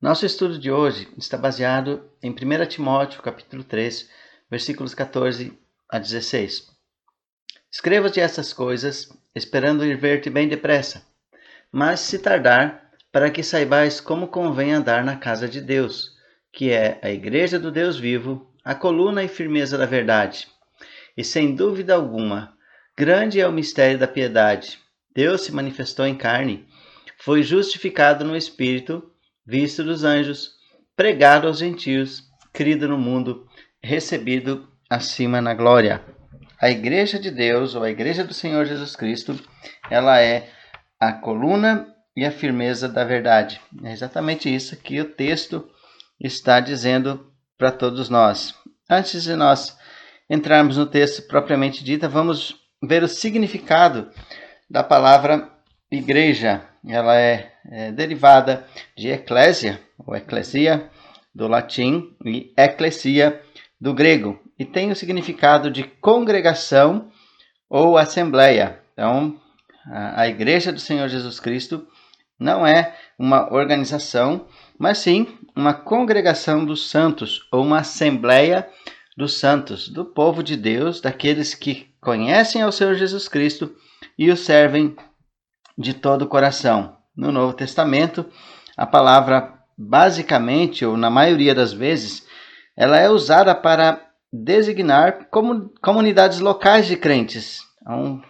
Nosso estudo de hoje está baseado em 1 Timóteo, capítulo 3, versículos 14 a 16. Escrevo-te essas coisas, esperando ir ver-te bem depressa, mas se tardar, para que saibais como convém andar na casa de Deus, que é a igreja do Deus vivo, a coluna e firmeza da verdade. E sem dúvida alguma, grande é o mistério da piedade. Deus se manifestou em carne, foi justificado no espírito, visto dos anjos, pregado aos gentios, crido no mundo, recebido acima na glória. A igreja de Deus, ou a igreja do Senhor Jesus Cristo, ela é a coluna e a firmeza da verdade. É exatamente isso que o texto está dizendo para todos nós. Antes de nós entrarmos no texto propriamente dito, vamos ver o significado da palavra igreja ela é, é derivada de eclésia, ou eclesia, do latim, e eclesia, do grego, e tem o significado de congregação ou assembleia. Então, a, a Igreja do Senhor Jesus Cristo não é uma organização, mas sim uma congregação dos santos, ou uma assembleia dos santos, do povo de Deus, daqueles que conhecem ao Senhor Jesus Cristo e o servem de todo o coração. No Novo Testamento, a palavra basicamente, ou na maioria das vezes, ela é usada para designar comunidades locais de crentes. Então,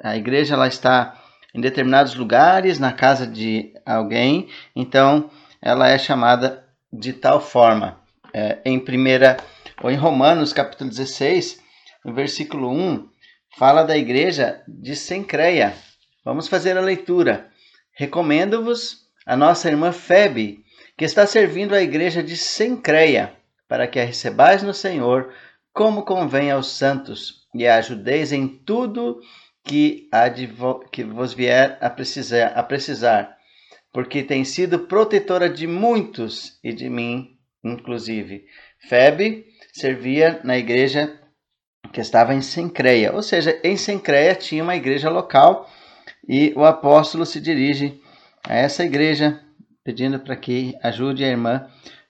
a igreja ela está em determinados lugares, na casa de alguém, então ela é chamada de tal forma. É, em primeira ou em Romanos capítulo 16, no versículo 1, fala da igreja de Sencreia, Vamos fazer a leitura. Recomendo-vos a nossa irmã Febe, que está servindo a igreja de Sencreia, para que a recebais no Senhor, como convém aos santos, e a ajudeis em tudo que, que vos vier a precisar, a precisar, porque tem sido protetora de muitos e de mim, inclusive. Febe servia na igreja que estava em Sencreia, ou seja, em Sencreia tinha uma igreja local e o apóstolo se dirige a essa igreja pedindo para que ajude a irmã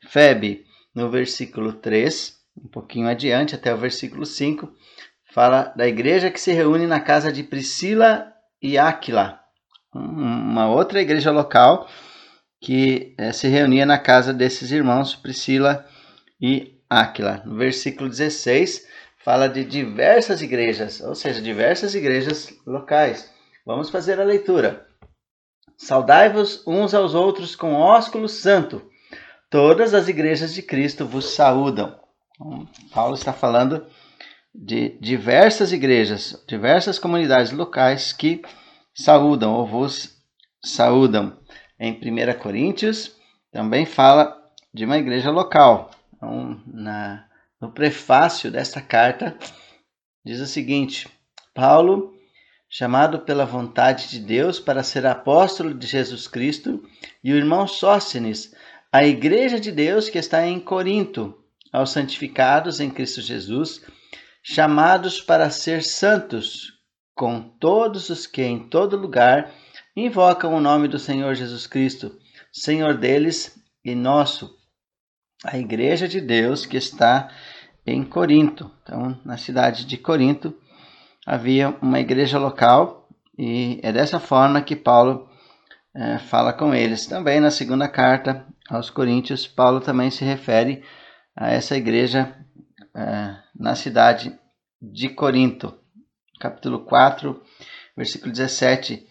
Febe. No versículo 3, um pouquinho adiante, até o versículo 5, fala da igreja que se reúne na casa de Priscila e Áquila, uma outra igreja local que é, se reunia na casa desses irmãos Priscila e Áquila. No versículo 16, fala de diversas igrejas, ou seja, diversas igrejas locais. Vamos fazer a leitura. Saudai-vos uns aos outros com ósculo santo. Todas as igrejas de Cristo vos saúdam. Então, Paulo está falando de diversas igrejas, diversas comunidades locais que saúdam ou vos saúdam. Em 1 Coríntios também fala de uma igreja local. Então, na, no prefácio desta carta, diz o seguinte: Paulo chamado pela vontade de Deus para ser apóstolo de Jesus Cristo, e o irmão Sóstenes, a igreja de Deus que está em Corinto, aos santificados em Cristo Jesus, chamados para ser santos, com todos os que em todo lugar invocam o nome do Senhor Jesus Cristo, Senhor deles e nosso. A igreja de Deus que está em Corinto, então na cidade de Corinto, havia uma igreja local e é dessa forma que Paulo é, fala com eles. Também na segunda carta aos Coríntios, Paulo também se refere a essa igreja é, na cidade de Corinto. Capítulo 4, versículo 17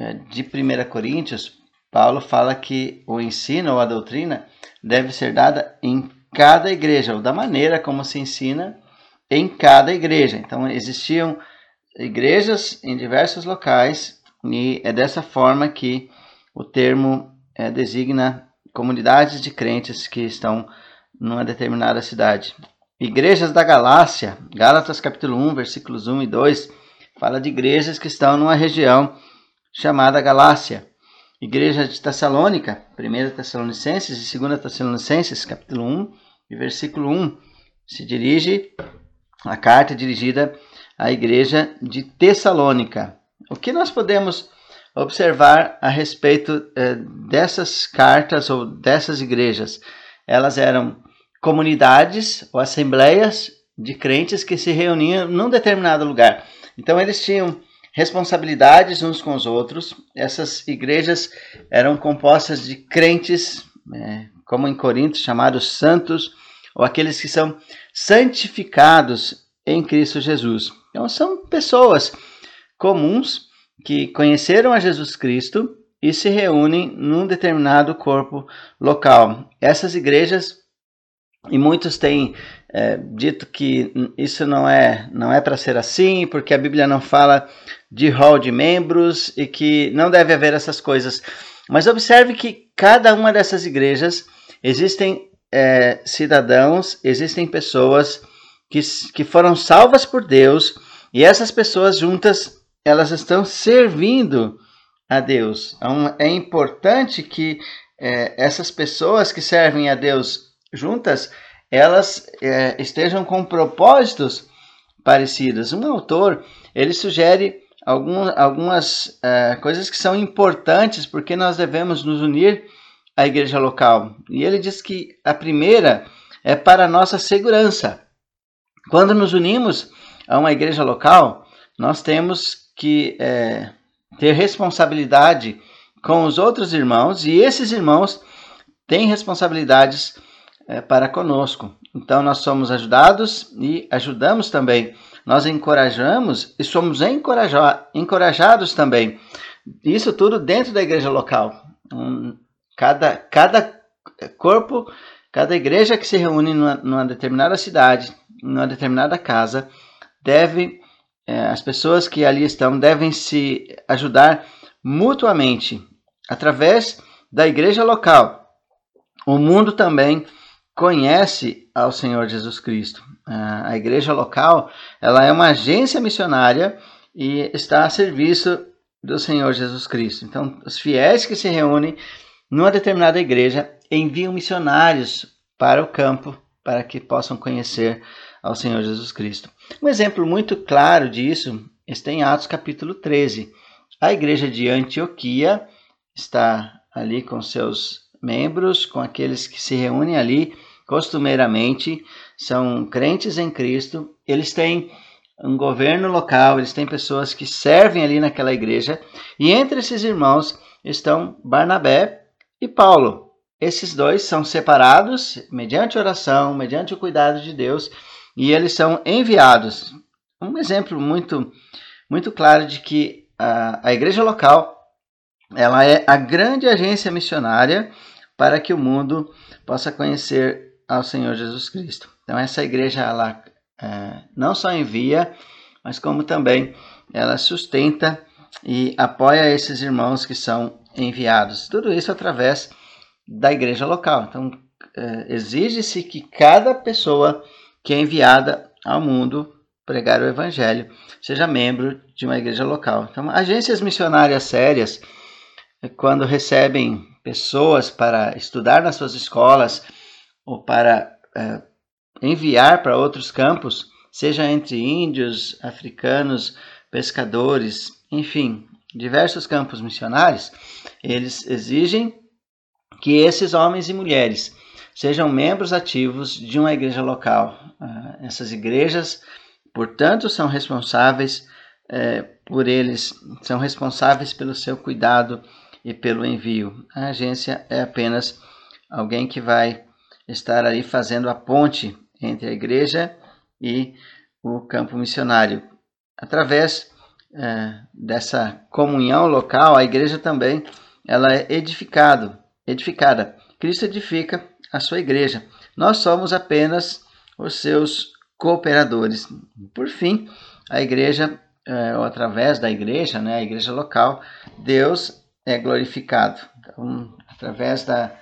é, de 1 Coríntios, Paulo fala que o ensino ou a doutrina deve ser dada em cada igreja, ou da maneira como se ensina em cada igreja. Então, existiam igrejas em diversos locais e é dessa forma que o termo é, designa comunidades de crentes que estão numa determinada cidade. Igrejas da Galácia, Gálatas capítulo 1, versículos 1 e 2, fala de igrejas que estão numa região chamada Galácia. Igreja de Tessalônica, 1 Tessalonicenses e 2 Tessalonicenses, capítulo 1 e versículo 1, se dirige a carta dirigida à igreja de Tessalônica. O que nós podemos observar a respeito eh, dessas cartas ou dessas igrejas. Elas eram comunidades ou assembleias de crentes que se reuniam num determinado lugar. Então eles tinham responsabilidades uns com os outros. Essas igrejas eram compostas de crentes, é, como em Corinto, chamados santos, ou aqueles que são santificados em Cristo Jesus. Então são pessoas comuns que conheceram a Jesus Cristo e se reúnem num determinado corpo local. Essas igrejas e muitos têm é, dito que isso não é não é para ser assim, porque a Bíblia não fala de rol de membros e que não deve haver essas coisas. Mas observe que cada uma dessas igrejas existem é, cidadãos, existem pessoas que, que foram salvas por Deus e essas pessoas juntas elas estão servindo a Deus. Então, é importante que é, essas pessoas que servem a Deus juntas, elas é, estejam com propósitos parecidos. Um autor ele sugere algum, algumas é, coisas que são importantes porque nós devemos nos unir à igreja local. E ele diz que a primeira é para a nossa segurança. Quando nos unimos a uma igreja local, nós temos que é, ter responsabilidade com os outros irmãos e esses irmãos têm responsabilidades é, para conosco. Então nós somos ajudados e ajudamos também. Nós encorajamos e somos encoraja encorajados também. Isso tudo dentro da igreja local. Um, cada, cada corpo, cada igreja que se reúne numa, numa determinada cidade, numa determinada casa, deve, é, as pessoas que ali estão devem se ajudar mutuamente através da igreja local. O mundo também conhece ao Senhor Jesus Cristo. A igreja local, ela é uma agência missionária e está a serviço do Senhor Jesus Cristo. Então, os fiéis que se reúnem numa determinada igreja enviam missionários para o campo para que possam conhecer ao Senhor Jesus Cristo. Um exemplo muito claro disso está em Atos capítulo 13. A igreja de Antioquia está ali com seus membros, com aqueles que se reúnem ali costumeiramente, são crentes em Cristo, eles têm um governo local, eles têm pessoas que servem ali naquela igreja, e entre esses irmãos estão Barnabé e Paulo. Esses dois são separados mediante oração, mediante o cuidado de Deus, e eles são enviados. Um exemplo muito muito claro de que a, a igreja local ela é a grande agência missionária para que o mundo possa conhecer ao Senhor Jesus Cristo. Então essa igreja ela é, não só envia, mas como também ela sustenta e apoia esses irmãos que são enviados. Tudo isso através da igreja local. Então é, exige-se que cada pessoa que é enviada ao mundo pregar o evangelho seja membro de uma igreja local. Então agências missionárias sérias quando recebem pessoas para estudar nas suas escolas ou para é, enviar para outros campos, seja entre índios, africanos, pescadores, enfim, diversos campos missionários, eles exigem que esses homens e mulheres sejam membros ativos de uma igreja local. Uh, essas igrejas, portanto, são responsáveis é, por eles, são responsáveis pelo seu cuidado e pelo envio. A agência é apenas alguém que vai estar ali fazendo a ponte entre a igreja e o campo missionário. Através é, dessa comunhão local, a igreja também ela é edificado, edificada. Cristo edifica a sua igreja. Nós somos apenas os seus cooperadores. Por fim, a igreja, é, ou através da igreja, né, a igreja local, Deus é glorificado. Então, através da,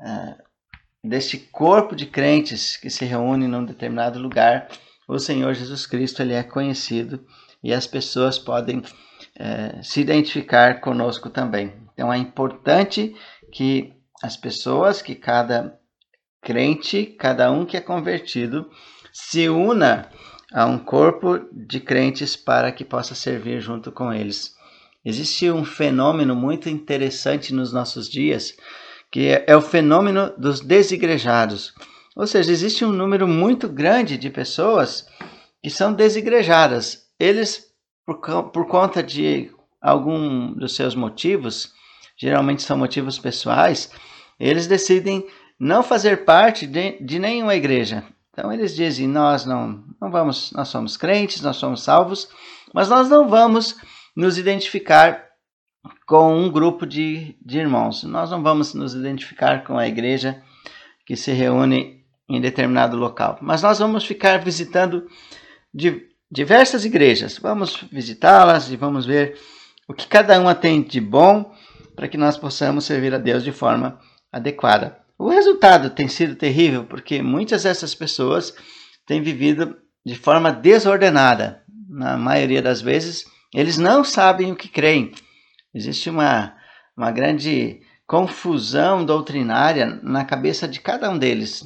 uh, deste corpo de crentes que se reúne num determinado lugar, o Senhor Jesus Cristo ele é conhecido e as pessoas podem uh, se identificar conosco também. Então é importante que as pessoas, que cada crente, cada um que é convertido, se una a um corpo de crentes para que possa servir junto com eles. existe um fenômeno muito interessante nos nossos dias, que é, é o fenômeno dos desigrejados. Ou seja, existe um número muito grande de pessoas que são desigrejadas. Eles, por, por conta de algum dos seus motivos, geralmente são motivos pessoais, eles decidem não fazer parte de, de nenhuma igreja. Então eles dizem: nós não, não vamos, nós somos crentes, nós somos salvos, mas nós não vamos nos identificar com um grupo de, de irmãos. Nós não vamos nos identificar com a igreja que se reúne em determinado local, mas nós vamos ficar visitando diversas igrejas. Vamos visitá-las e vamos ver o que cada uma tem de bom para que nós possamos servir a Deus de forma adequada. O resultado tem sido terrível porque muitas dessas pessoas têm vivido de forma desordenada. Na maioria das vezes, eles não sabem o que creem. Existe uma, uma grande confusão doutrinária na cabeça de cada um deles,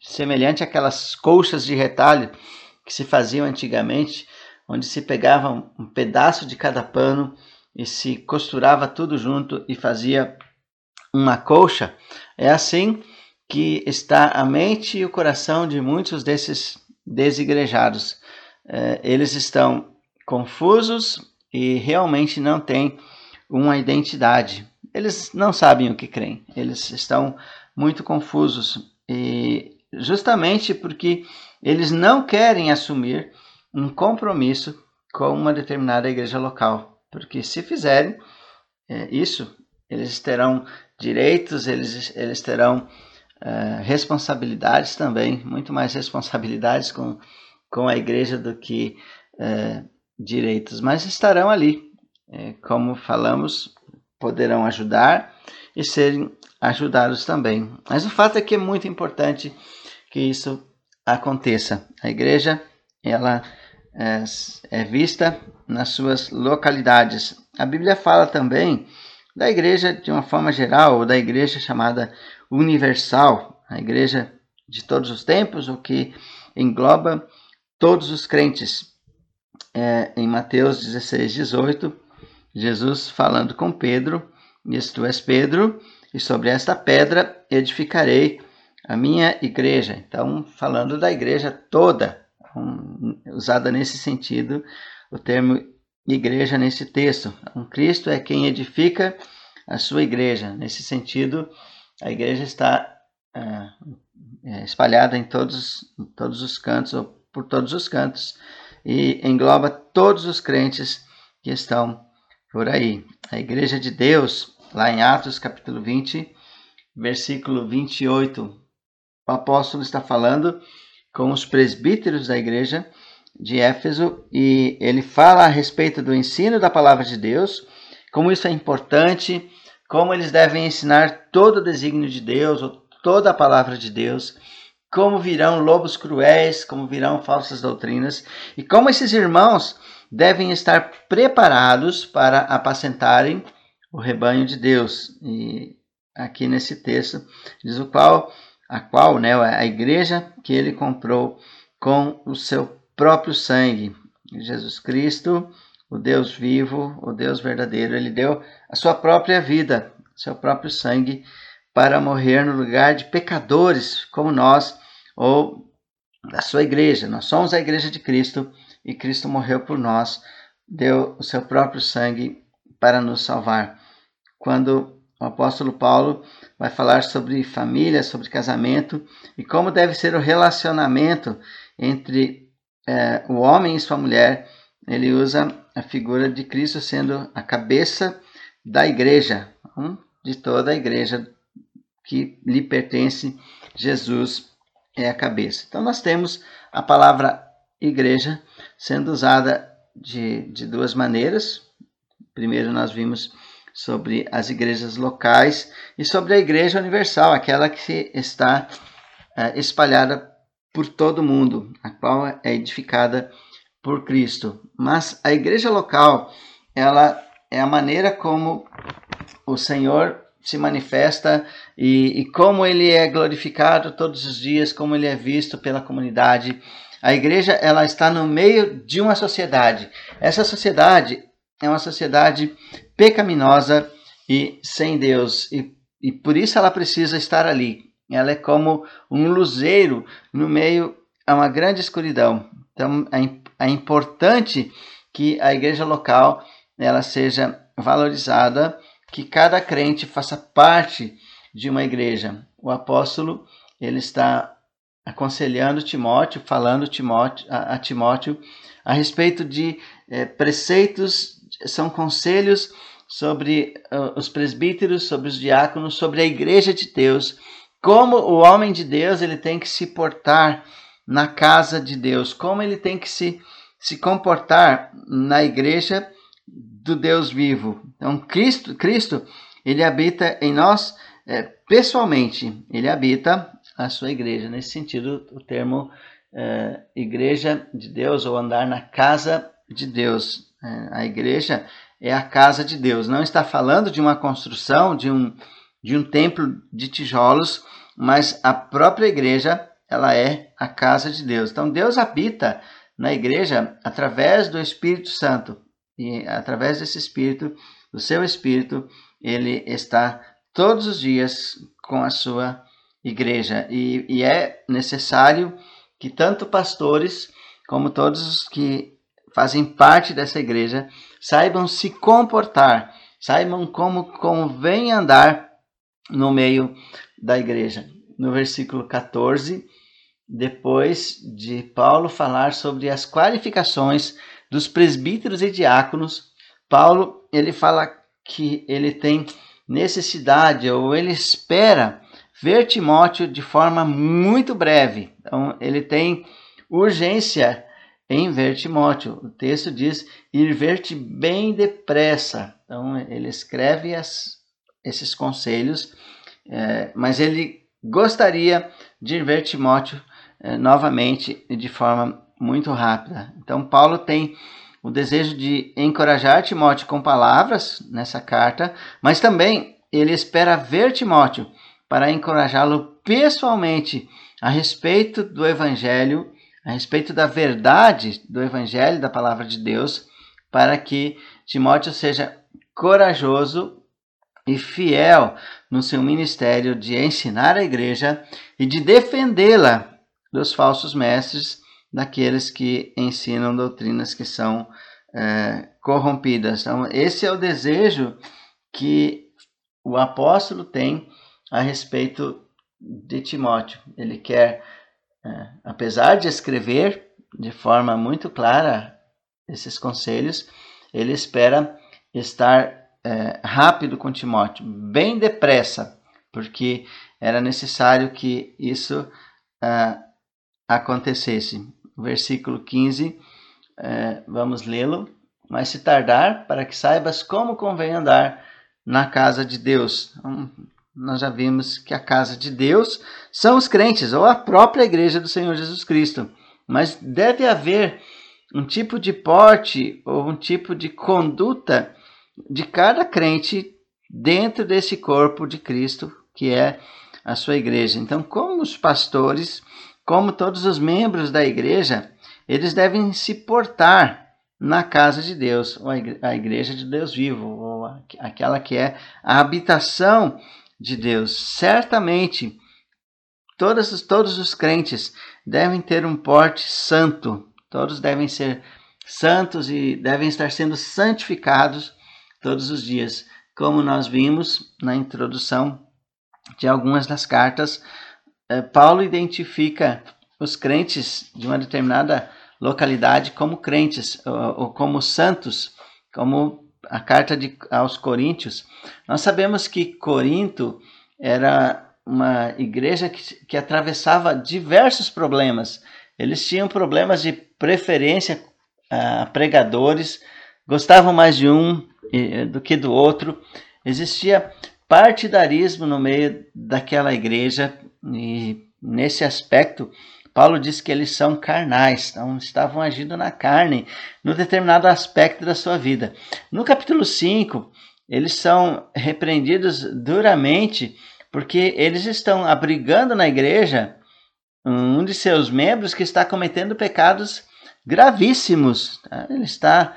semelhante àquelas colchas de retalho que se faziam antigamente, onde se pegava um pedaço de cada pano e se costurava tudo junto e fazia uma colcha. É assim que está a mente e o coração de muitos desses desigrejados. É, eles estão confusos e realmente não têm uma identidade. Eles não sabem o que creem, eles estão muito confusos e justamente porque eles não querem assumir um compromisso com uma determinada igreja local. Porque se fizerem é, isso, eles terão direitos, eles, eles terão é, responsabilidades também, muito mais responsabilidades com, com a igreja do que é, direitos, mas estarão ali, é, como falamos, poderão ajudar e serem ajudados também. Mas o fato é que é muito importante que isso aconteça. A igreja, ela é vista nas suas localidades. A Bíblia fala também da igreja de uma forma geral, ou da igreja chamada universal, a igreja de todos os tempos, o que engloba todos os crentes. É, em Mateus 16, 18, Jesus falando com Pedro, diz: Tu és Pedro, e sobre esta pedra edificarei a minha igreja. Então, falando da igreja toda, um, usada nesse sentido, o termo igreja nesse texto. Um Cristo é quem edifica a sua igreja. Nesse sentido, a igreja está é, é, espalhada em todos, em todos os cantos, ou por todos os cantos, e engloba todos os crentes que estão por aí. A igreja de Deus, lá em Atos capítulo 20, versículo 28, o apóstolo está falando com os presbíteros da igreja de Éfeso e ele fala a respeito do ensino da palavra de Deus, como isso é importante, como eles devem ensinar todo o desígnio de Deus, ou toda a palavra de Deus, como virão lobos cruéis, como virão falsas doutrinas, e como esses irmãos devem estar preparados para apacentarem o rebanho de Deus. E aqui nesse texto diz o qual a qual, né, a igreja que ele comprou com o seu próprio sangue. Jesus Cristo, o Deus vivo, o Deus verdadeiro, ele deu a sua própria vida, seu próprio sangue para morrer no lugar de pecadores como nós ou da sua igreja. Nós somos a igreja de Cristo e Cristo morreu por nós, deu o seu próprio sangue para nos salvar. Quando o apóstolo Paulo vai falar sobre família, sobre casamento e como deve ser o relacionamento entre é, o homem e sua mulher. Ele usa a figura de Cristo sendo a cabeça da igreja, de toda a igreja que lhe pertence. Jesus é a cabeça. Então, nós temos a palavra igreja sendo usada de, de duas maneiras. Primeiro, nós vimos sobre as igrejas locais e sobre a igreja universal, aquela que está é, espalhada por todo mundo, a qual é edificada por Cristo. Mas a igreja local, ela é a maneira como o Senhor se manifesta e, e, como ele é glorificado todos os dias, como ele é visto pela comunidade. A igreja ela está no meio de uma sociedade. Essa sociedade é uma sociedade pecaminosa e sem Deus, e, e por isso ela precisa estar ali. Ela é como um luzeiro no meio a uma grande escuridão. Então é, é importante que a igreja local ela seja valorizada, que cada crente faça parte de uma igreja. O apóstolo ele está aconselhando Timóteo, falando Timóteo, a, a Timóteo a respeito de é, preceitos, são conselhos sobre uh, os presbíteros, sobre os diáconos, sobre a igreja de Deus, como o homem de Deus ele tem que se portar na casa de Deus, como ele tem que se, se comportar na igreja do Deus vivo. Então, Cristo, Cristo ele habita em nós é, pessoalmente, ele habita a sua igreja. Nesse sentido, o termo é, igreja de Deus ou andar na casa de Deus. É, a igreja é a casa de Deus. Não está falando de uma construção, de um, de um templo de tijolos, mas a própria igreja ela é a casa de Deus. Então Deus habita na igreja através do Espírito Santo e através desse Espírito, do seu Espírito, ele está todos os dias com a sua igreja e, e é necessário que tanto pastores como todos os que fazem parte dessa igreja saibam se comportar, saibam como convém andar no meio da igreja. No versículo 14, depois de Paulo falar sobre as qualificações dos presbíteros e diáconos, Paulo ele fala que ele tem necessidade ou ele espera ver Timóteo de forma muito breve. Então ele tem urgência em ver Timóteo. O texto diz ir ver-te bem depressa. Então ele escreve as, esses conselhos, é, mas ele gostaria de ver Timóteo é, novamente de forma muito rápida. Então, Paulo tem o desejo de encorajar Timóteo com palavras nessa carta, mas também ele espera ver Timóteo para encorajá-lo pessoalmente a respeito do Evangelho, a respeito da verdade do Evangelho, da palavra de Deus, para que Timóteo seja corajoso e fiel no seu ministério de ensinar a igreja e de defendê-la dos falsos mestres, daqueles que ensinam doutrinas que são é, corrompidas. Então, esse é o desejo que o apóstolo tem a respeito de Timóteo. Ele quer, é, apesar de escrever de forma muito clara esses conselhos, ele espera estar é, rápido com Timóteo, bem depressa, porque era necessário que isso é, acontecesse. Versículo 15, é, vamos lê-lo. Mas se tardar, para que saibas como convém andar na casa de Deus. Então, nós já vimos que a casa de Deus são os crentes, ou a própria igreja do Senhor Jesus Cristo. Mas deve haver um tipo de porte ou um tipo de conduta de cada crente dentro desse corpo de Cristo, que é a sua igreja. Então, como os pastores, como todos os membros da igreja, eles devem se portar na casa de Deus, ou a igreja de Deus vivo, ou aquela que é a habitação de Deus. Certamente, todos, todos os crentes devem ter um porte santo, todos devem ser santos e devem estar sendo santificados todos os dias, como nós vimos na introdução de algumas das cartas. Eh, Paulo identifica os crentes de uma determinada localidade como crentes ou, como santos, como a carta de, aos Coríntios. Nós sabemos que Corinto era uma igreja que, que atravessava diversos problemas. Eles tinham problemas de preferência a pregadores, gostavam mais de um do que do outro. Existia partidarismo no meio daquela igreja e nesse aspecto Paulo diz que eles são carnais, então estavam agindo na carne, no determinado aspecto da sua vida. No capítulo 5, eles são repreendidos duramente porque eles estão abrigando na igreja um de seus membros que está cometendo pecados gravíssimos. Tá? Ele está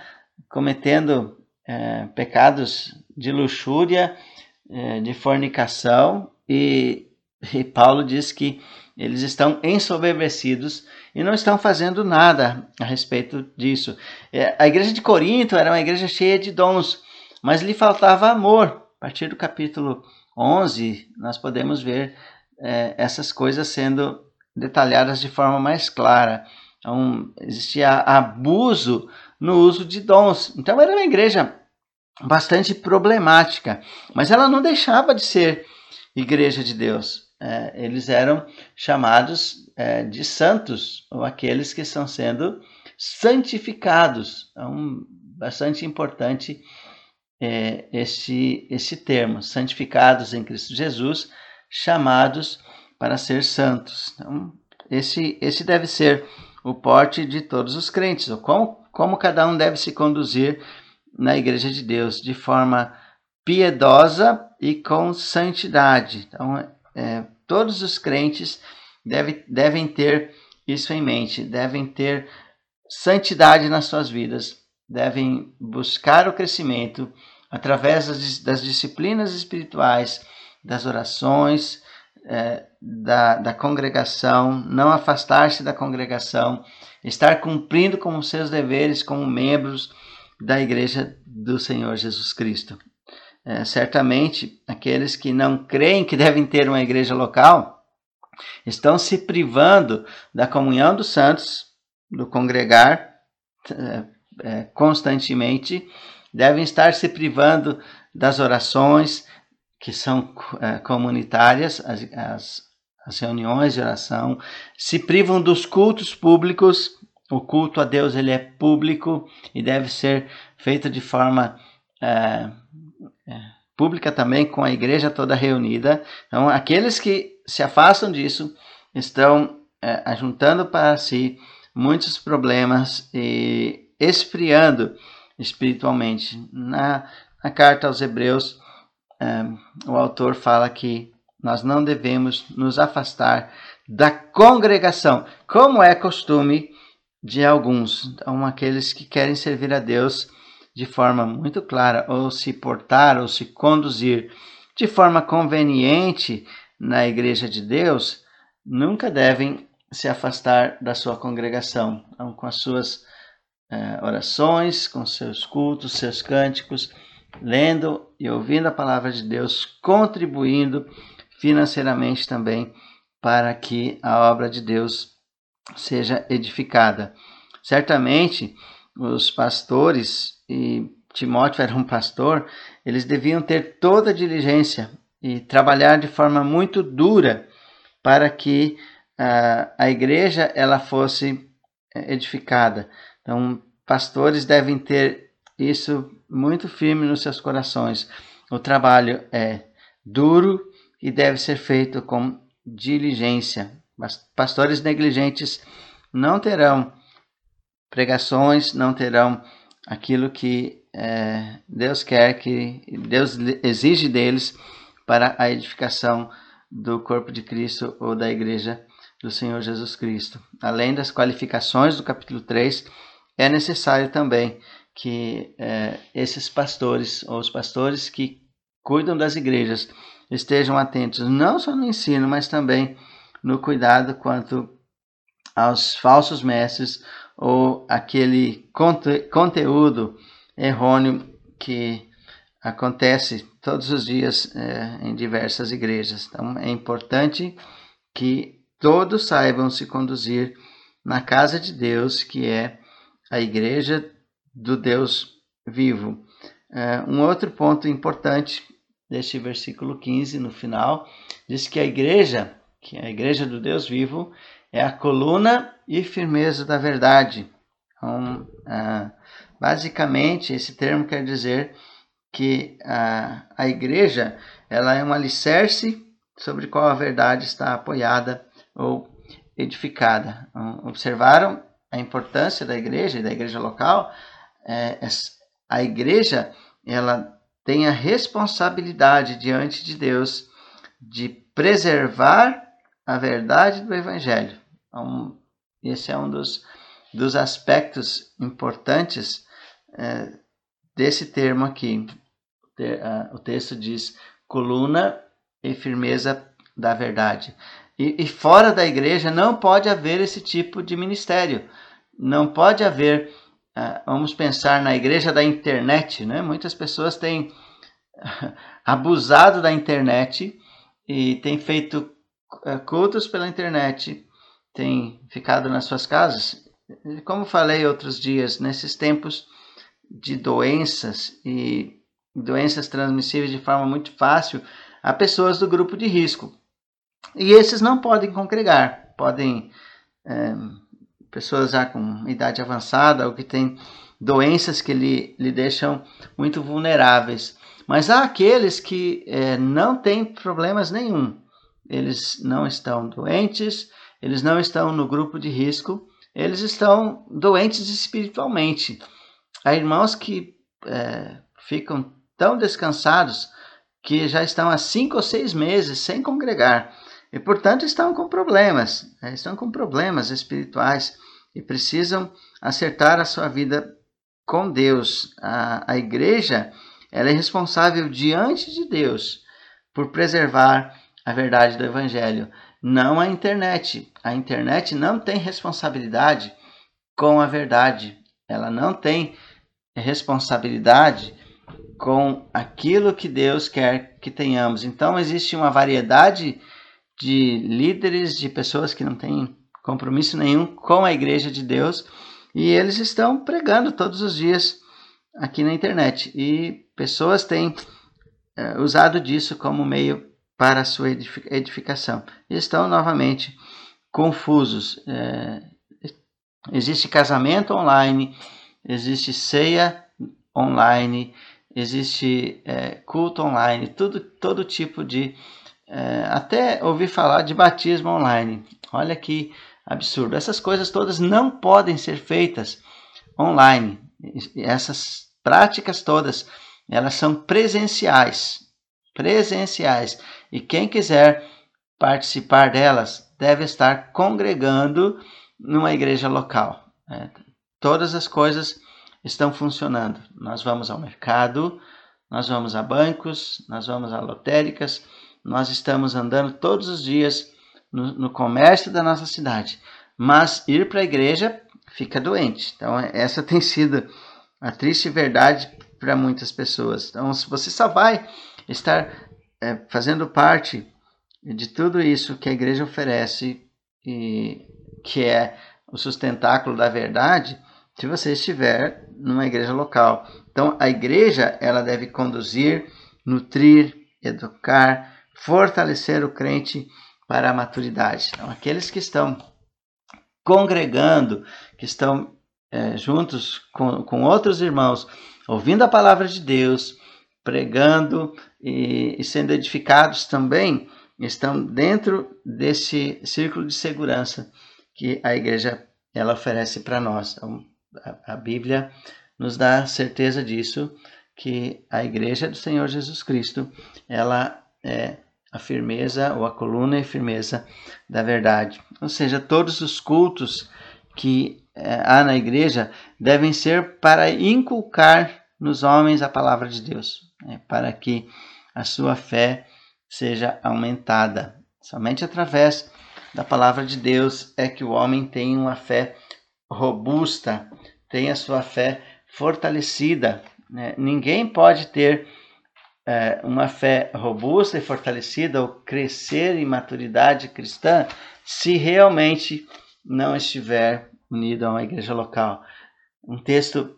cometendo é, pecados de luxúria, é, de fornicação, e, e Paulo diz que eles estão ensoberbecidos e não estão fazendo nada a respeito disso. É, a igreja de Corinto era uma igreja cheia de dons, mas lhe faltava amor. A partir do capítulo 11, nós podemos ver é, essas coisas sendo detalhadas de forma mais clara. Então, existia abuso no uso de dons. Então, era uma igreja bastante problemática, mas ela não deixava de ser igreja de Deus é, eles eram chamados é, de santos, ou aqueles que estão sendo santificados. É um, bastante importante é, esse, esse termo, santificados em Cristo Jesus, chamados para ser santos. Então, esse, esse deve ser o porte de todos os crentes, ou como, como cada um deve se conduzir na igreja de Deus, de forma piedosa e com santidade. Então, é, todos os crentes deve, devem ter isso em mente, devem ter santidade nas suas vidas, devem buscar o crescimento através das, das disciplinas espirituais, das orações, é, da, da congregação, não afastar-se da congregação, estar cumprindo com os seus deveres como membros da Igreja do Senhor Jesus Cristo. É, certamente, aqueles que não creem que devem ter uma igreja local estão se privando da comunhão dos santos, do congregar é, é, constantemente, devem estar se privando das orações que são é, comunitárias, as, as, as reuniões de oração, se privam dos cultos públicos. O culto a Deus ele é público e deve ser feito de forma é, é, pública também, com a igreja toda reunida. Então, aqueles que se afastam disso estão é, ajuntando para si muitos problemas e esfriando espiritualmente. Na, na carta aos Hebreus, o autor fala que nós não devemos nos afastar da congregação, como é costume de alguns. Então, aqueles que querem servir a Deus de forma muito clara, ou se portar ou se conduzir de forma conveniente na Igreja de Deus, nunca devem se afastar da sua congregação, então, com as suas eh, orações, com seus cultos, seus cânticos, lendo e ouvindo a palavra de Deus, contribuindo financeiramente também para que a obra de Deus seja edificada. Certamente, os pastores e Timóteo era um pastor, eles deviam ter toda a diligência e trabalhar de forma muito dura para que uh, a igreja ela fosse eh, edificada. Então, pastores devem ter isso muito firme nos seus corações. O trabalho é duro e deve ser feito com diligência. Pastores negligentes não terão pregações, não terão aquilo que é, Deus quer, que Deus exige deles para a edificação do corpo de Cristo ou da igreja do Senhor Jesus Cristo. Além das qualificações do capítulo 3, é necessário também que é, esses pastores, ou os pastores que cuidam das igrejas, estejam atentos não só no ensino, mas também no cuidado quanto aos falsos mestres ou aquele conte conteúdo errôneo que acontece todos os dias é, em diversas igrejas. Então é importante que todos saibam se conduzir na casa de Deus, que é a igreja do Deus vivo. É, um outro ponto importante deste versículo 15, no final, diz que a igreja, que é a igreja do Deus vivo, é a coluna e firmeza da verdade. Então, ah, basicamente, esse termo quer dizer que a, a igreja ela é um alicerce sobre qual a verdade está apoiada ou edificada. Então, observaram a importância da igreja e da igreja local? É, a igreja ela tem a responsabilidade diante de Deus de preservar a verdade do Evangelho. Então, esse é um dos, dos aspectos importantes é, desse termo aqui. O texto diz coluna e firmeza da verdade. E, e fora da igreja não pode haver esse tipo de ministério. Não pode haver, vamos pensar na igreja da internet, né? Muitas pessoas têm abusado da internet e têm feito uh, cultos pela internet, têm ficado nas suas casas. Como falei outros dias, nesses tempos de doenças e doenças transmissíveis de forma muito fácil, há pessoas do grupo de risco. E esses não podem congregar, podem é, pessoas já com idade avançada ou que têm doenças que lhe, lhe deixam muito vulneráveis. Mas há aqueles que é, não têm problemas nenhum. Eles não estão doentes, eles não estão no grupo de risco, eles estão doentes espiritualmente. Há irmãos que é, ficam tão descansados que já estão há cinco ou seis meses sem congregar e, portanto, estão com problemas, né? estão com problemas espirituais e precisam acertar a sua vida com Deus. A, a igreja ela é responsável diante de Deus por preservar a verdade do Evangelho, não a internet. A internet não tem responsabilidade com a verdade, ela não tem responsabilidade com aquilo que Deus quer que tenhamos. Então, existe uma variedade de líderes, de pessoas que não têm compromisso nenhum com a igreja de Deus e eles estão pregando todos os dias aqui na internet. E pessoas têm é, usado disso como meio para a sua edificação. E estão novamente confusos. É, existe casamento online, existe ceia online, existe é, culto online, tudo, todo tipo de. É, até ouvi falar de batismo online. Olha que absurdo. Essas coisas todas não podem ser feitas online. Essas práticas todas, elas são presenciais. Presenciais. E quem quiser participar delas deve estar congregando numa igreja local. É, todas as coisas estão funcionando. Nós vamos ao mercado, nós vamos a bancos, nós vamos a lotéricas, nós estamos andando todos os dias no, no comércio da nossa cidade. Mas ir para a igreja fica doente. Então, essa tem sido a triste verdade para muitas pessoas. Então, se você só vai estar é, fazendo parte de tudo isso que a igreja oferece e que é o sustentáculo da verdade, se você estiver numa igreja local. Então, a igreja ela deve conduzir, nutrir, educar, fortalecer o crente para a maturidade. Então, aqueles que estão congregando, que estão é, juntos com, com outros irmãos, ouvindo a palavra de Deus, pregando e, e sendo edificados também, estão dentro desse círculo de segurança que a igreja ela oferece para nós. Então, a, a Bíblia nos dá certeza disso, que a igreja do Senhor Jesus Cristo, ela é a firmeza ou a coluna e firmeza da verdade. Ou seja, todos os cultos que é, há na igreja devem ser para inculcar nos homens a palavra de Deus, né, para que a sua fé seja aumentada. Somente através da palavra de Deus é que o homem tem uma fé robusta, tem a sua fé fortalecida. Né? Ninguém pode ter é, uma fé robusta e fortalecida ou crescer em maturidade cristã se realmente não estiver unido a uma igreja local. Um texto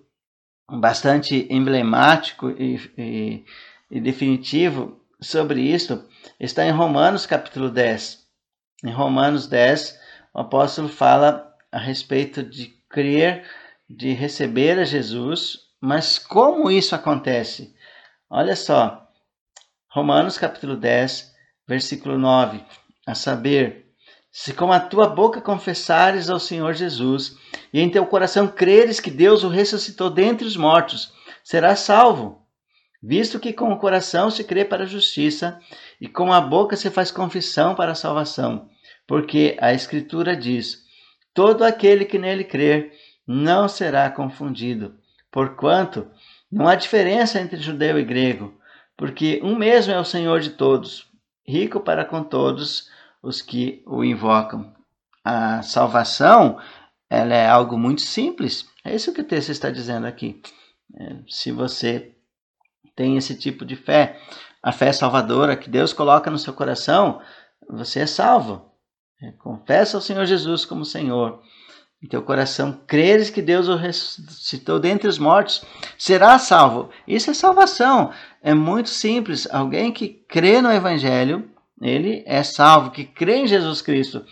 bastante emblemático e, e, e definitivo sobre isso está em Romanos capítulo 10. Em Romanos 10, o apóstolo fala a respeito de crer, de receber a Jesus, mas como isso acontece? Olha só, Romanos capítulo 10, versículo 9, a saber, se com a tua boca confessares ao Senhor Jesus e em teu coração creres que Deus o ressuscitou dentre os mortos, serás salvo. Visto que com o coração se crê para a justiça e com a boca se faz confissão para a salvação, porque a Escritura diz: todo aquele que nele crer não será confundido, porquanto Não há diferença entre judeu e grego, porque um mesmo é o Senhor de todos, rico para com todos os que o invocam. A salvação ela é algo muito simples. É isso que o texto está dizendo aqui. É, se você tem esse tipo de fé, a fé salvadora que Deus coloca no seu coração, você é salvo. É, confessa ao Senhor Jesus como Senhor. Em teu coração creres que Deus o ressuscitou dentre os mortos, será salvo. Isso é salvação. É muito simples. Alguém que crê no Evangelho, ele é salvo, que crê em Jesus Cristo.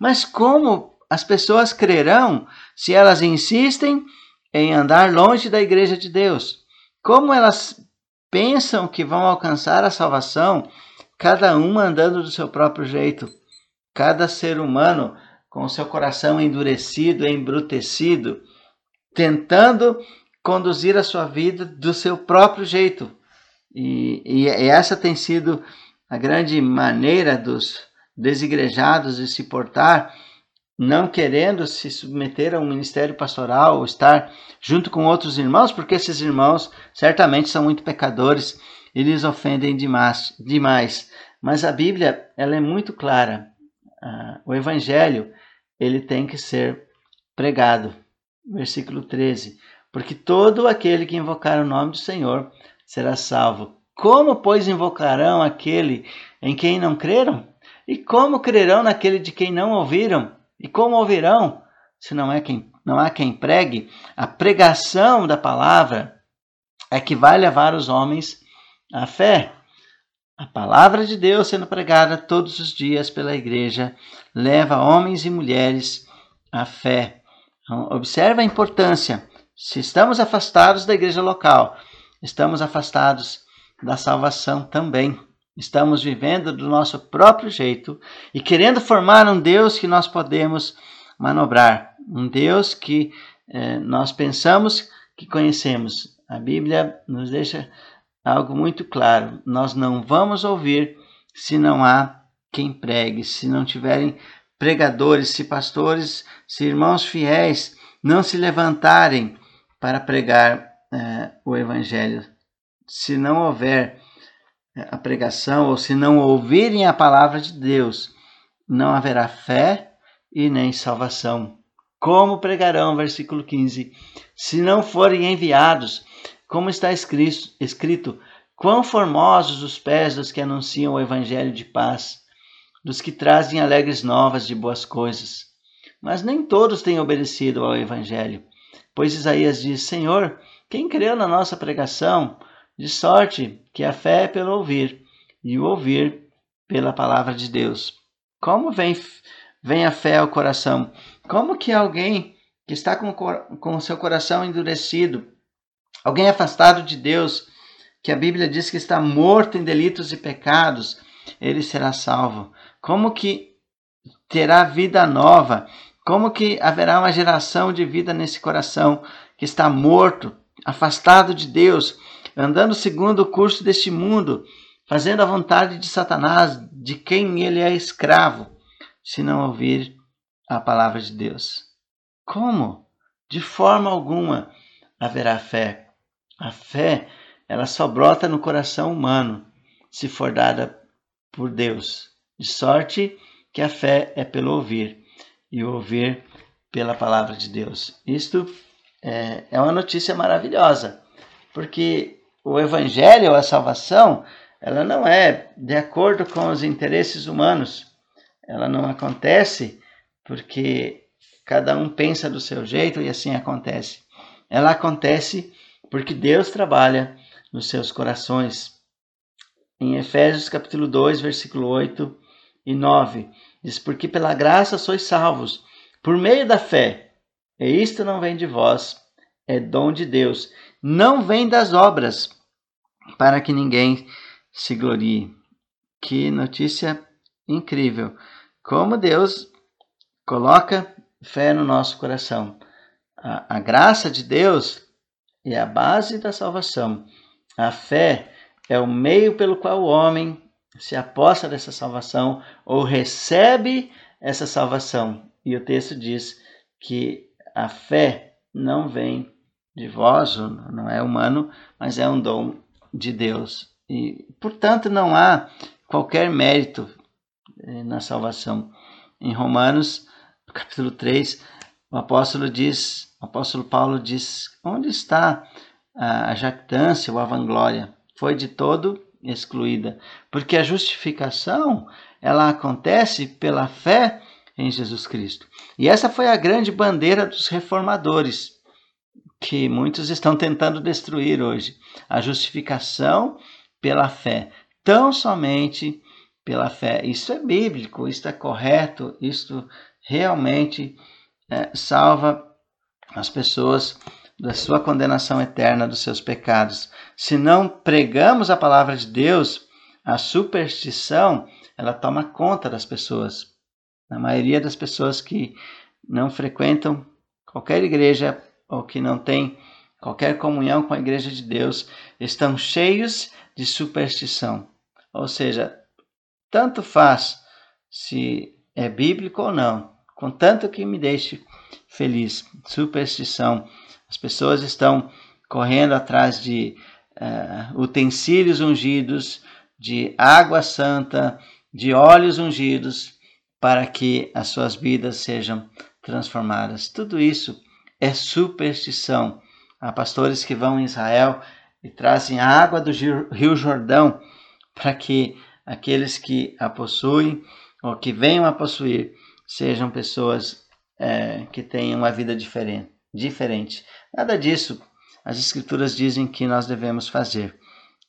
Mas como as pessoas crerão se elas insistem em andar longe da igreja de Deus? Como elas pensam que vão alcançar a salvação, cada uma andando do seu próprio jeito? Cada ser humano com o seu coração endurecido, embrutecido, tentando conduzir a sua vida do seu próprio jeito. E, e, e essa tem sido a grande maneira dos desigrejados de se portar, não querendo se submeter a um ministério pastoral ou estar junto com outros irmãos, porque esses irmãos certamente são muito pecadores e lhes ofendem demais. demais. Mas a Bíblia ela é muito clara. Uh, o Evangelho ele tem que ser pregado. Versículo 13. Porque todo aquele que invocar o nome do Senhor será salvo. Como, pois, invocarão aquele em quem não creram? E como crerão naquele de quem não ouviram? E como ouvirão, se não, é quem, não há quem pregue? A pregação da palavra é que vai levar os homens à fé. A palavra de Deus sendo pregada todos os dias pela igreja leva homens e mulheres à fé. Então, observe a importância. Se estamos afastados da igreja local, estamos afastados da salvação também. Estamos vivendo do nosso próprio jeito e querendo formar um Deus que nós podemos manobrar, um Deus que eh, nós pensamos que conhecemos. A Bíblia nos deixa algo muito claro: nós não vamos ouvir se não há quem pregue, se não tiverem pregadores, se pastores, se irmãos fiéis não se levantarem para pregar eh, o Evangelho. Se não houver eh, a pregação ou se não ouvirem a palavra de Deus, não haverá fé e nem salvação. Como pregarão, versículo 15, se não forem enviados? Como está escrito, escrito quão formosos os pés dos que anunciam o evangelho de paz dos que trazem alegres novas de boas coisas. Mas nem todos têm obedecido ao Evangelho, pois Isaías diz: Senhor, quem creu na nossa pregação? De sorte que a fé é pelo ouvir, e o ouvir pela palavra de Deus. Como vem, vem a fé ao coração? Como que alguém que está com, com seu coração endurecido, alguém afastado de Deus, que a Bíblia diz que está morto em delitos e pecados, ele será salvo. Como que terá vida nova? Como que haverá uma geração de vida nesse coração que está morto, afastado de Deus, andando segundo o curso deste mundo, fazendo a vontade de Satanás, de quem ele é escravo, se não ouvir a palavra de Deus? Como? De forma alguma haverá fé. A fé, ela só brota no coração humano, se for dada por Deus. De sorte que a fé é pelo ouvir, e o ouvir pela palavra de Deus. Isto é, é uma notícia maravilhosa, porque o evangelho, a salvação, ela não é de acordo com os interesses humanos. Ela não acontece porque cada um pensa do seu jeito e assim acontece. Ela acontece porque Deus trabalha nos seus corações. Em Efésios capítulo 2, versículo 8, e 9 diz: Porque pela graça sois salvos, por meio da fé. E isto não vem de vós, é dom de Deus, não vem das obras, para que ninguém se glorie. Que notícia incrível! Como Deus coloca fé no nosso coração. A, a graça de Deus é a base da salvação. A fé é o meio pelo qual o homem se aposta dessa salvação ou recebe essa salvação. E o texto diz que a fé não vem de vós, não é humano, mas é um dom de Deus. E, portanto, não há qualquer mérito eh, na salvação. Em Romanos, capítulo 3, o apóstolo diz, o apóstolo Paulo diz, onde está a jactância ou a vanglória? Foi de todo excluída, porque a justificação, ela acontece pela fé em Jesus Cristo. E essa foi a grande bandeira dos reformadores, que muitos estão tentando destruir hoje. A justificação pela fé, tão somente pela fé. Isso é bíblico, isso é correto, isso realmente é, salva as pessoas da sua condenação eterna dos seus pecados. Se não pregamos a palavra de Deus, a superstição ela toma conta das pessoas. A maioria das pessoas que não frequentam qualquer igreja ou que não tem qualquer comunhão com a igreja de Deus estão cheios de superstição. Ou seja, tanto faz se é bíblico ou não, contanto que me deixe feliz. Superstição. As pessoas estão correndo atrás de uh, utensílios ungidos, de água santa, de óleos ungidos, para que as suas vidas sejam transformadas. Tudo isso é superstição. Há pastores que vão em Israel e trazem água do Rio Jordão para que aqueles que a possuem ou que venham a possuir sejam pessoas é, que tenham uma vida diferente, diferente. Nada disso as Escrituras dizem que nós devemos fazer.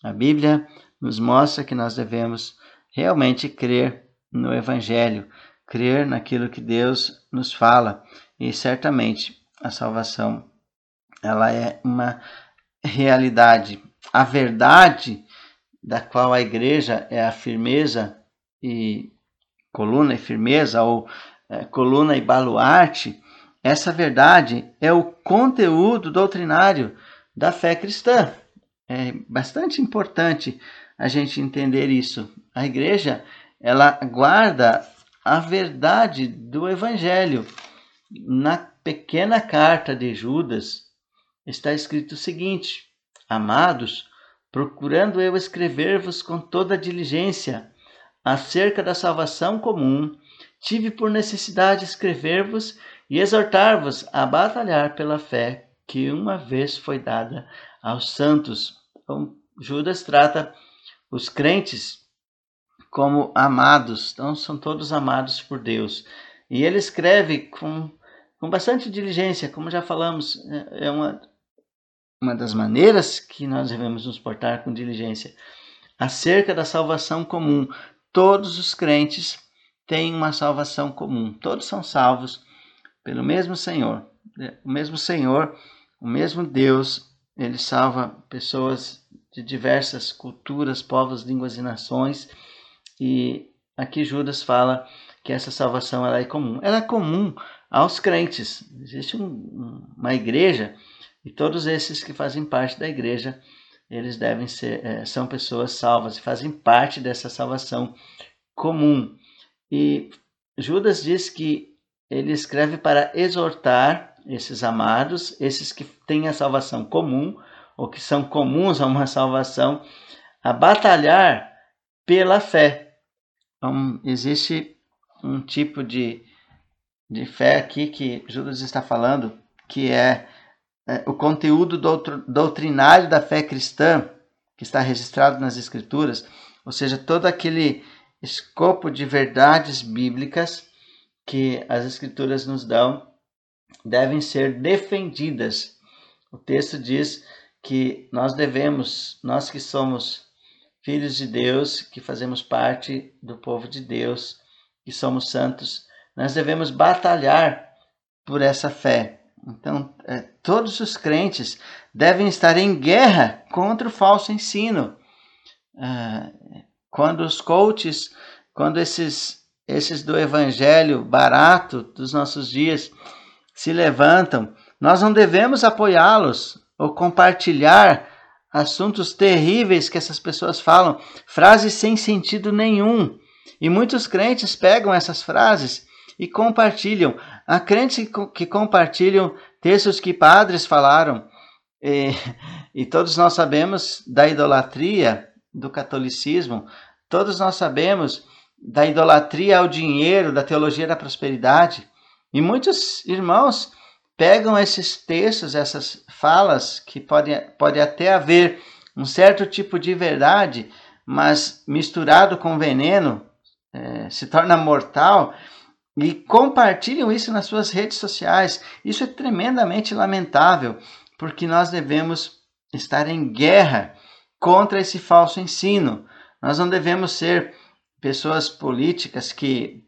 A Bíblia nos mostra que nós devemos realmente crer no Evangelho, crer naquilo que Deus nos fala e certamente a salvação ela é uma realidade. A verdade da qual a igreja é a firmeza e coluna e firmeza ou coluna e baluarte, essa verdade é o conteúdo doutrinário da fé cristã. É bastante importante a gente entender isso. A igreja, ela guarda a verdade do evangelho. Na pequena carta de Judas está escrito o seguinte: Amados, procurando eu escrever-vos com toda diligência acerca da salvação comum, tive por necessidade escrever-vos e exortar-vos a batalhar pela fé que uma vez foi dada aos santos. Então, Judas trata os crentes como amados, então são todos amados por Deus. E ele escreve com, com bastante diligência, como já falamos, é, é uma, uma das maneiras que nós devemos nos portar com diligência acerca da salvação comum. Todos os crentes têm uma salvação comum, todos são salvos pelo mesmo Senhor. O mesmo Senhor, o mesmo Deus, ele salva pessoas de diversas culturas, povos, línguas e nações. E aqui Judas fala que essa salvação ela é comum. Ela é comum aos crentes. Existe um, uma igreja e todos esses que fazem parte da igreja, eles devem ser, é, são pessoas salvas e fazem parte dessa salvação comum. E Judas diz que ele escreve para exortar esses amados, esses que têm a salvação comum, ou que são comuns a uma salvação, a batalhar pela fé. Então, existe um tipo de, de fé aqui que Judas está falando, que é, é o conteúdo doutrinário da fé cristã, que está registrado nas Escrituras, ou seja, todo aquele escopo de verdades bíblicas que as Escrituras nos dão devem ser defendidas. O texto diz que nós devemos, nós que somos filhos de Deus, que fazemos parte do povo de Deus, que somos santos, nós devemos batalhar por essa fé. Então, é, todos os crentes devem estar em guerra contra o falso ensino. Quando os coaches, quando esses esses do evangelho barato dos nossos dias se levantam, nós não devemos apoiá-los ou compartilhar assuntos terríveis que essas pessoas falam, frases sem sentido nenhum. E muitos crentes pegam essas frases e compartilham. Há crentes que compartilham textos que padres falaram, E, e todos nós sabemos da idolatria do catolicismo, todos nós sabemos da idolatria ao dinheiro, da teologia da prosperidade. E muitos irmãos pegam esses textos, essas falas, que pode, pode até haver um certo tipo de verdade, mas misturado com veneno, é, se torna mortal, e compartilham isso nas suas redes sociais. Isso é tremendamente lamentável, porque nós devemos estar em guerra contra esse falso ensino. Nós não devemos ser pessoas políticas que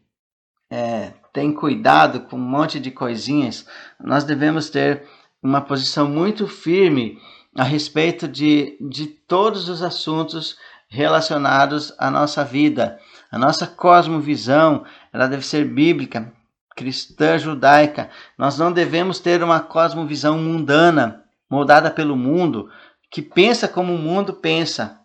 é, têm cuidado com um monte de coisinhas. Nós devemos ter uma posição muito firme a respeito de, de todos os assuntos relacionados à nossa vida. A nossa cosmovisão, ela deve ser bíblica, cristã, judaica. Nós não devemos ter uma cosmovisão mundana, moldada pelo mundo, que pensa como o mundo pensa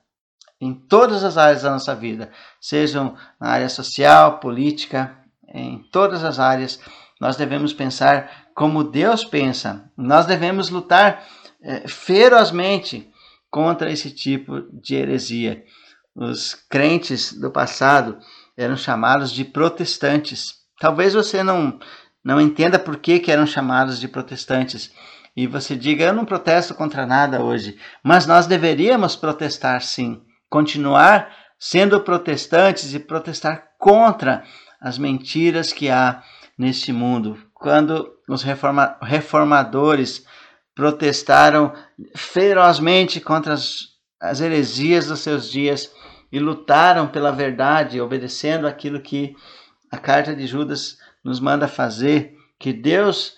em todas as áreas da nossa vida, sejam na área social, política, em todas as áreas. Nós devemos pensar como Deus pensa. Nós devemos lutar é, ferozmente contra esse tipo de heresia. Os crentes do passado eram chamados de protestantes. Talvez você não, não entenda por que, que eram chamados de protestantes. E você diga, eu não protesto contra nada hoje. Mas nós deveríamos protestar sim. Continuar sendo protestantes e protestar contra as mentiras que há neste mundo. Quando os reforma reformadores protestaram ferozmente contra as, as heresias dos seus dias e lutaram pela verdade, obedecendo aquilo que a carta de Judas nos manda fazer, que Deus,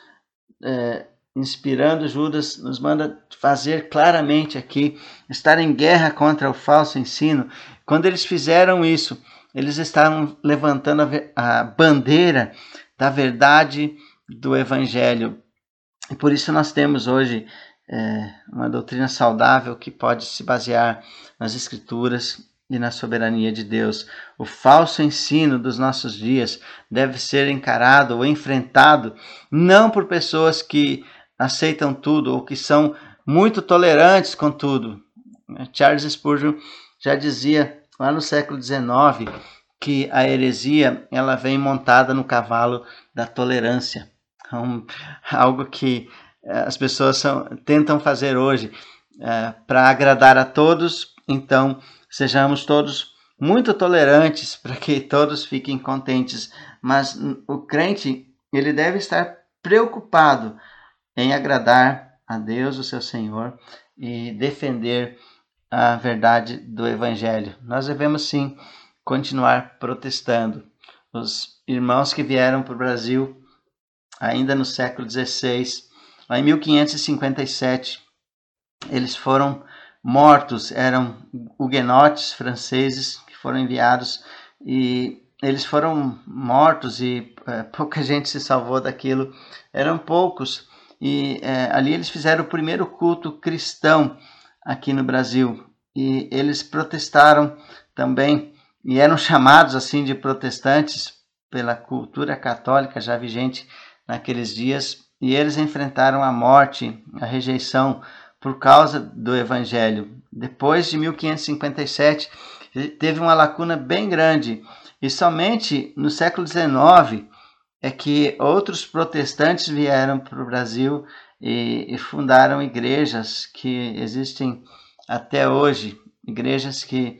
é, inspirando Judas, nos manda fazer claramente aqui, estar em guerra contra o falso ensino. Quando eles fizeram isso, eles estavam levantando a, a bandeira da verdade do Evangelho. E por isso nós temos hoje é, uma doutrina saudável que pode se basear nas Escrituras e na soberania de Deus. O falso ensino dos nossos dias deve ser encarado ou enfrentado não por pessoas que aceitam tudo ou que são muito tolerantes com tudo. Charles Spurgeon já dizia lá no século XIX que a heresia ela vem montada no cavalo da tolerância um, algo que eh, as pessoas são, tentam fazer hoje é, para agradar a todos. Então, sejamos todos muito tolerantes para que todos fiquem contentes. Mas o crente ele deve estar preocupado em agradar a Deus, o seu Senhor, e defender a verdade do Evangelho. Nós devemos sim continuar protestando. Os irmãos que vieram para o Brasil ainda no século XVI. Lá em 1557, eles foram mortos, eram huguenotes franceses que foram enviados e eles foram mortos e é, pouca gente se salvou daquilo, eram poucos. E é, ali eles fizeram o primeiro culto cristão aqui no Brasil. E eles protestaram também e eram chamados assim de protestantes pela cultura católica. Já vigente naqueles dias. E eles enfrentaram a morte, a rejeição por causa do evangelho. Depois de 1557, teve uma lacuna bem grande. E somente no século XIX é que outros protestantes vieram para o Brasil e, e fundaram igrejas que existem até hoje, igrejas que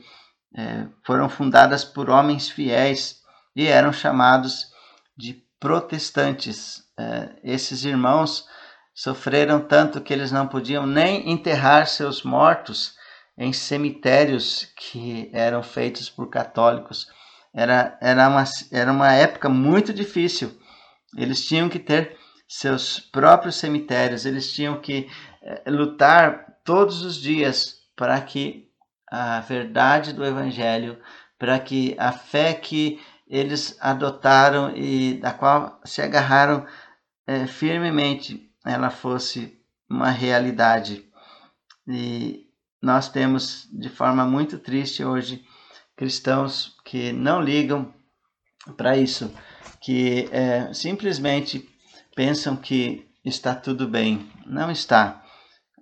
é, foram fundadas por homens fiéis e eram chamados de protestantes. É, esses irmãos sofreram tanto que eles não podiam nem enterrar seus mortos em cemitérios que eram feitos por católicos. Era, era, uma, era uma época muito difícil. Eles tinham que ter seus próprios cemitérios, eles tinham que é, lutar todos os dias para que a verdade do Evangelho, para que a fé que eles adotaram e da qual se agarraram é, firmemente, ela fosse uma realidade. E nós temos de forma muito triste hoje cristãos que não ligam para isso, que é, simplesmente pensam que está tudo bem. Não está.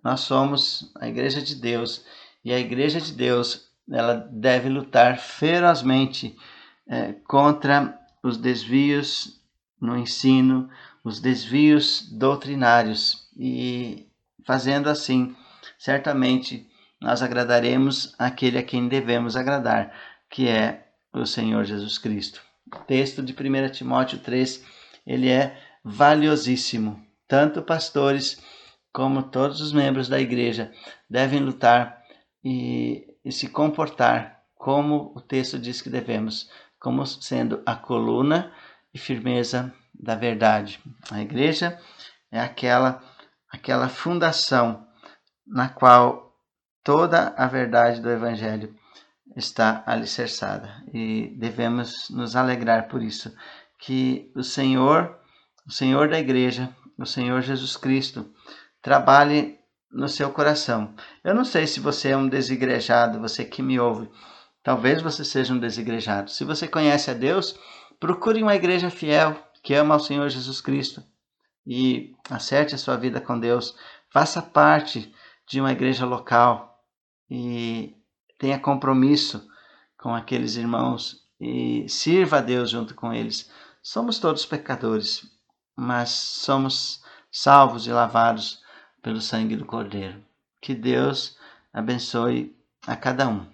nós somos a igreja de Deus e a igreja de Deus ela deve lutar ferozmente é, contra os desvios no ensino, os desvios doutrinários e fazendo assim, certamente nós agradaremos aquele a quem devemos agradar, que é o Senhor Jesus Cristo. O texto de 1 Timóteo 3, ele é valiosíssimo. Tanto pastores como todos os membros da igreja devem lutar e, e se comportar como o texto diz que devemos, como sendo a coluna e firmeza da verdade. A igreja é aquela aquela fundação na qual toda a verdade do evangelho está alicerçada e devemos nos alegrar por isso que o Senhor, o Senhor da igreja, o Senhor Jesus Cristo trabalhe no seu coração. Eu não sei se você é um desigrejado, você que me ouve, talvez você seja um desigrejado. Se você conhece a Deus, procure uma igreja fiel que ama ao Senhor Jesus Cristo e acerte a sua vida com Deus. Faça parte de uma igreja local e tenha compromisso com aqueles irmãos e sirva a Deus junto com eles. Somos todos pecadores, mas somos salvos e lavados pelo sangue do Cordeiro. Que Deus abençoe a cada um.